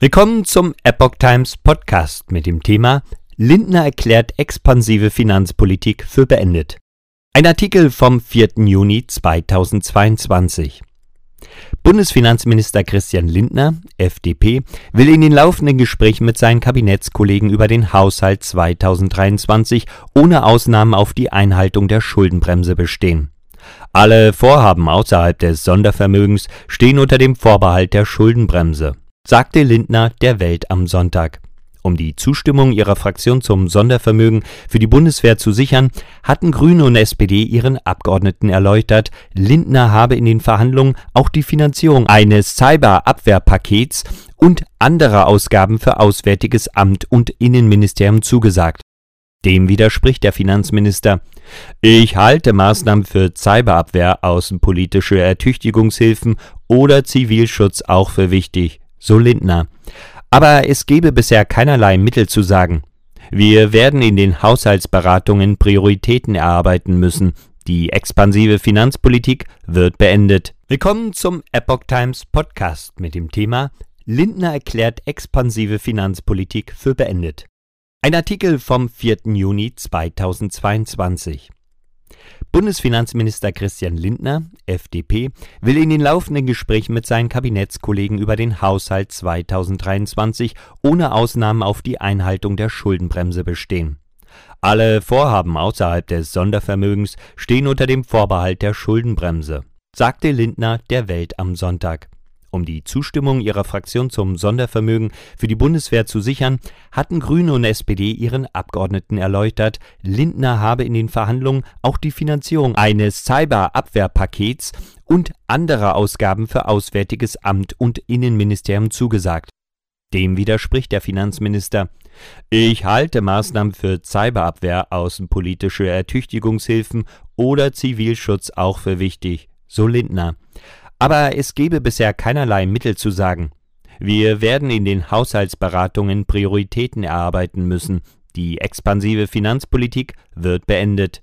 Willkommen zum Epoch Times Podcast mit dem Thema Lindner erklärt expansive Finanzpolitik für beendet. Ein Artikel vom 4. Juni 2022. Bundesfinanzminister Christian Lindner, FDP, will in den laufenden Gesprächen mit seinen Kabinettskollegen über den Haushalt 2023 ohne Ausnahmen auf die Einhaltung der Schuldenbremse bestehen. Alle Vorhaben außerhalb des Sondervermögens stehen unter dem Vorbehalt der Schuldenbremse sagte Lindner der Welt am Sonntag. Um die Zustimmung ihrer Fraktion zum Sondervermögen für die Bundeswehr zu sichern, hatten Grüne und SPD ihren Abgeordneten erläutert, Lindner habe in den Verhandlungen auch die Finanzierung eines Cyberabwehrpakets und anderer Ausgaben für Auswärtiges Amt und Innenministerium zugesagt. Dem widerspricht der Finanzminister. Ich halte Maßnahmen für Cyberabwehr, außenpolitische Ertüchtigungshilfen oder Zivilschutz auch für wichtig so Lindner. Aber es gebe bisher keinerlei Mittel zu sagen. Wir werden in den Haushaltsberatungen Prioritäten erarbeiten müssen. Die expansive Finanzpolitik wird beendet. Willkommen zum Epoch Times Podcast mit dem Thema Lindner erklärt expansive Finanzpolitik für beendet. Ein Artikel vom 4. Juni 2022. Bundesfinanzminister Christian Lindner, FDP, will in den laufenden Gesprächen mit seinen Kabinettskollegen über den Haushalt 2023 ohne Ausnahmen auf die Einhaltung der Schuldenbremse bestehen. Alle Vorhaben außerhalb des Sondervermögens stehen unter dem Vorbehalt der Schuldenbremse, sagte Lindner der Welt am Sonntag. Um die Zustimmung ihrer Fraktion zum Sondervermögen für die Bundeswehr zu sichern, hatten Grüne und SPD ihren Abgeordneten erläutert, Lindner habe in den Verhandlungen auch die Finanzierung eines Cyberabwehrpakets und anderer Ausgaben für Auswärtiges Amt und Innenministerium zugesagt. Dem widerspricht der Finanzminister. Ich halte Maßnahmen für Cyberabwehr, außenpolitische Ertüchtigungshilfen oder Zivilschutz auch für wichtig, so Lindner. Aber es gebe bisher keinerlei Mittel zu sagen. Wir werden in den Haushaltsberatungen Prioritäten erarbeiten müssen. Die expansive Finanzpolitik wird beendet.